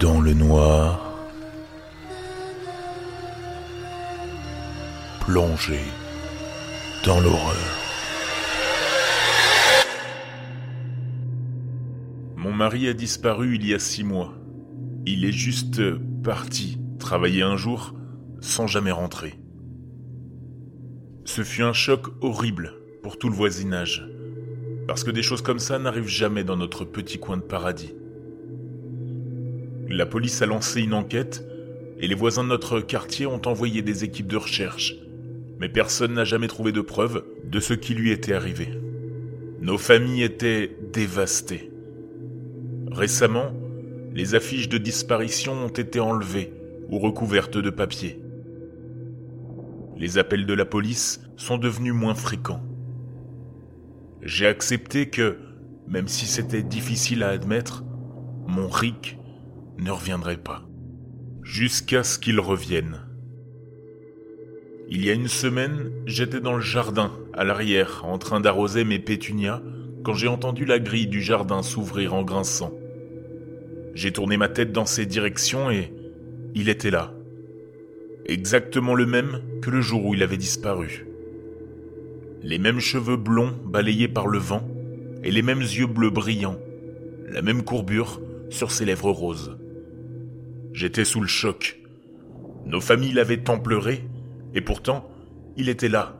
dans le noir, plongé dans l'horreur. Mon mari a disparu il y a six mois. Il est juste parti travailler un jour sans jamais rentrer. Ce fut un choc horrible pour tout le voisinage, parce que des choses comme ça n'arrivent jamais dans notre petit coin de paradis. La police a lancé une enquête et les voisins de notre quartier ont envoyé des équipes de recherche. Mais personne n'a jamais trouvé de preuves de ce qui lui était arrivé. Nos familles étaient dévastées. Récemment, les affiches de disparition ont été enlevées ou recouvertes de papier. Les appels de la police sont devenus moins fréquents. J'ai accepté que, même si c'était difficile à admettre, mon Rick ne reviendrait pas. Jusqu'à ce qu'il revienne. Il y a une semaine, j'étais dans le jardin, à l'arrière, en train d'arroser mes pétunias, quand j'ai entendu la grille du jardin s'ouvrir en grinçant. J'ai tourné ma tête dans ces directions et il était là. Exactement le même que le jour où il avait disparu. Les mêmes cheveux blonds balayés par le vent et les mêmes yeux bleus brillants, la même courbure sur ses lèvres roses. J'étais sous le choc. Nos familles l'avaient tant pleuré, et pourtant, il était là,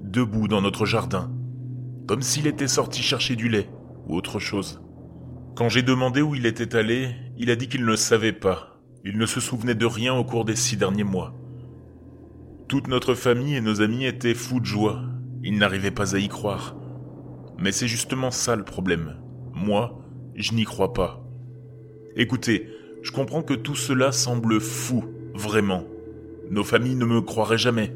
debout dans notre jardin, comme s'il était sorti chercher du lait ou autre chose. Quand j'ai demandé où il était allé, il a dit qu'il ne savait pas. Il ne se souvenait de rien au cours des six derniers mois. Toute notre famille et nos amis étaient fous de joie. Ils n'arrivaient pas à y croire. Mais c'est justement ça le problème. Moi, je n'y crois pas. Écoutez, je comprends que tout cela semble fou, vraiment. Nos familles ne me croiraient jamais.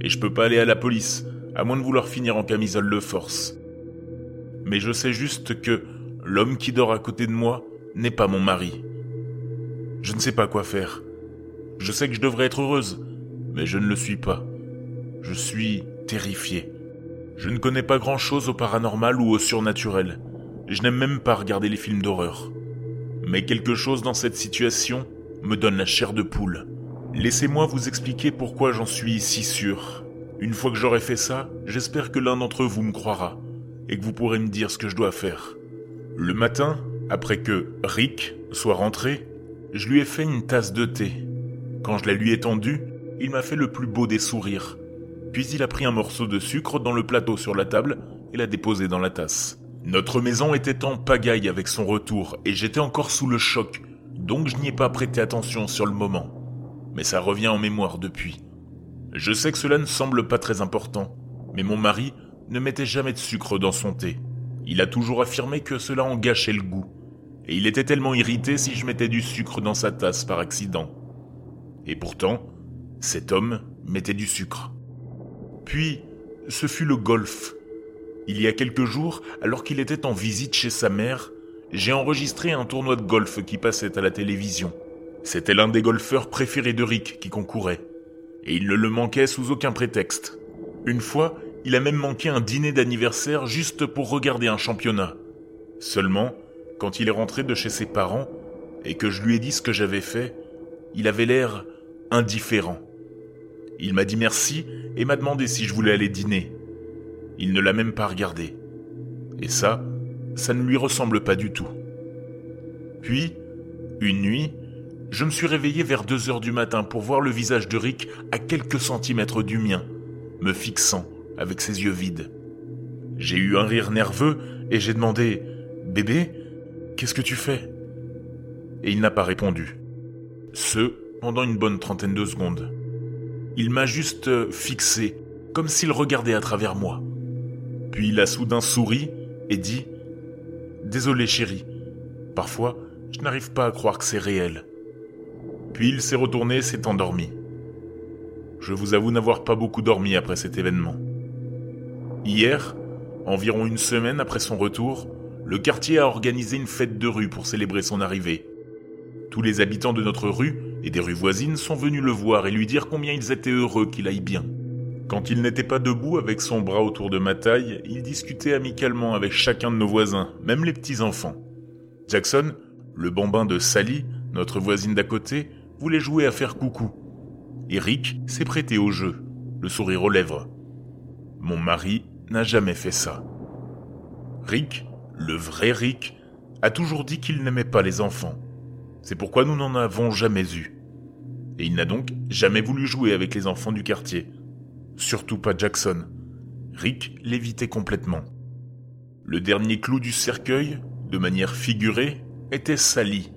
Et je peux pas aller à la police, à moins de vouloir finir en camisole de force. Mais je sais juste que l'homme qui dort à côté de moi n'est pas mon mari. Je ne sais pas quoi faire. Je sais que je devrais être heureuse, mais je ne le suis pas. Je suis terrifié. Je ne connais pas grand-chose au paranormal ou au surnaturel. Je n'aime même pas regarder les films d'horreur. Mais quelque chose dans cette situation me donne la chair de poule. Laissez-moi vous expliquer pourquoi j'en suis si sûr. Une fois que j'aurai fait ça, j'espère que l'un d'entre vous me croira et que vous pourrez me dire ce que je dois faire. Le matin, après que Rick soit rentré, je lui ai fait une tasse de thé. Quand je la lui ai tendue, il m'a fait le plus beau des sourires. Puis il a pris un morceau de sucre dans le plateau sur la table et l'a déposé dans la tasse. Notre maison était en pagaille avec son retour et j'étais encore sous le choc, donc je n'y ai pas prêté attention sur le moment. Mais ça revient en mémoire depuis. Je sais que cela ne semble pas très important, mais mon mari ne mettait jamais de sucre dans son thé. Il a toujours affirmé que cela en gâchait le goût, et il était tellement irrité si je mettais du sucre dans sa tasse par accident. Et pourtant, cet homme mettait du sucre. Puis, ce fut le golf il y a quelques jours, alors qu'il était en visite chez sa mère, j'ai enregistré un tournoi de golf qui passait à la télévision. C'était l'un des golfeurs préférés de Rick qui concourait. Et il ne le manquait sous aucun prétexte. Une fois, il a même manqué un dîner d'anniversaire juste pour regarder un championnat. Seulement, quand il est rentré de chez ses parents, et que je lui ai dit ce que j'avais fait, il avait l'air indifférent. Il m'a dit merci et m'a demandé si je voulais aller dîner. Il ne l'a même pas regardé. Et ça, ça ne lui ressemble pas du tout. Puis, une nuit, je me suis réveillé vers 2 heures du matin pour voir le visage de Rick à quelques centimètres du mien, me fixant avec ses yeux vides. J'ai eu un rire nerveux et j'ai demandé Bébé, qu'est-ce que tu fais? Et il n'a pas répondu. Ce, pendant une bonne trentaine de secondes. Il m'a juste fixé, comme s'il regardait à travers moi. Puis il a soudain souri et dit ⁇ Désolé chérie, parfois je n'arrive pas à croire que c'est réel. Puis il s'est retourné et s'est endormi. Je vous avoue n'avoir pas beaucoup dormi après cet événement. Hier, environ une semaine après son retour, le quartier a organisé une fête de rue pour célébrer son arrivée. Tous les habitants de notre rue et des rues voisines sont venus le voir et lui dire combien ils étaient heureux qu'il aille bien. Quand il n'était pas debout avec son bras autour de ma taille, il discutait amicalement avec chacun de nos voisins, même les petits-enfants. Jackson, le bambin de Sally, notre voisine d'à côté, voulait jouer à faire coucou. Et Rick s'est prêté au jeu, le sourire aux lèvres. Mon mari n'a jamais fait ça. Rick, le vrai Rick, a toujours dit qu'il n'aimait pas les enfants. C'est pourquoi nous n'en avons jamais eu. Et il n'a donc jamais voulu jouer avec les enfants du quartier. Surtout pas Jackson. Rick l'évitait complètement. Le dernier clou du cercueil, de manière figurée, était Sally.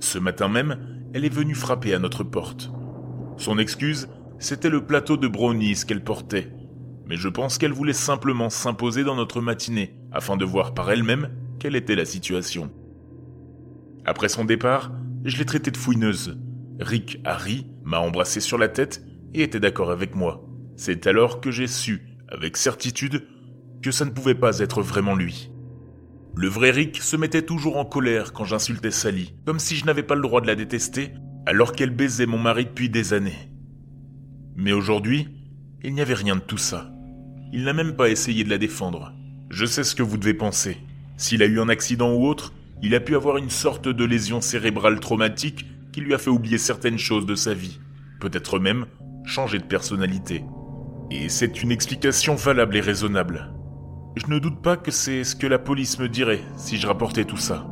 Ce matin même, elle est venue frapper à notre porte. Son excuse, c'était le plateau de brownies qu'elle portait. Mais je pense qu'elle voulait simplement s'imposer dans notre matinée, afin de voir par elle-même quelle était la situation. Après son départ, je l'ai traitée de fouineuse. Rick Harry m'a embrassé sur la tête et était d'accord avec moi. C'est alors que j'ai su, avec certitude, que ça ne pouvait pas être vraiment lui. Le vrai Rick se mettait toujours en colère quand j'insultais Sally, comme si je n'avais pas le droit de la détester, alors qu'elle baisait mon mari depuis des années. Mais aujourd'hui, il n'y avait rien de tout ça. Il n'a même pas essayé de la défendre. Je sais ce que vous devez penser. S'il a eu un accident ou autre, il a pu avoir une sorte de lésion cérébrale traumatique qui lui a fait oublier certaines choses de sa vie, peut-être même changer de personnalité. Et c'est une explication valable et raisonnable. Je ne doute pas que c'est ce que la police me dirait si je rapportais tout ça.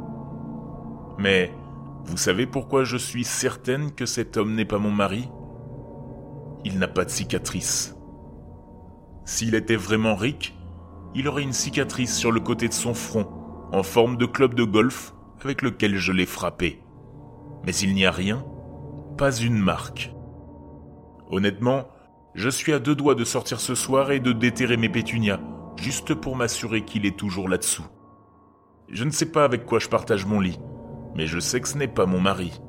Mais vous savez pourquoi je suis certaine que cet homme n'est pas mon mari? Il n'a pas de cicatrice. S'il était vraiment Rick, il aurait une cicatrice sur le côté de son front, en forme de club de golf avec lequel je l'ai frappé. Mais il n'y a rien, pas une marque. Honnêtement, je suis à deux doigts de sortir ce soir et de déterrer mes pétunias, juste pour m'assurer qu'il est toujours là-dessous. Je ne sais pas avec quoi je partage mon lit, mais je sais que ce n'est pas mon mari.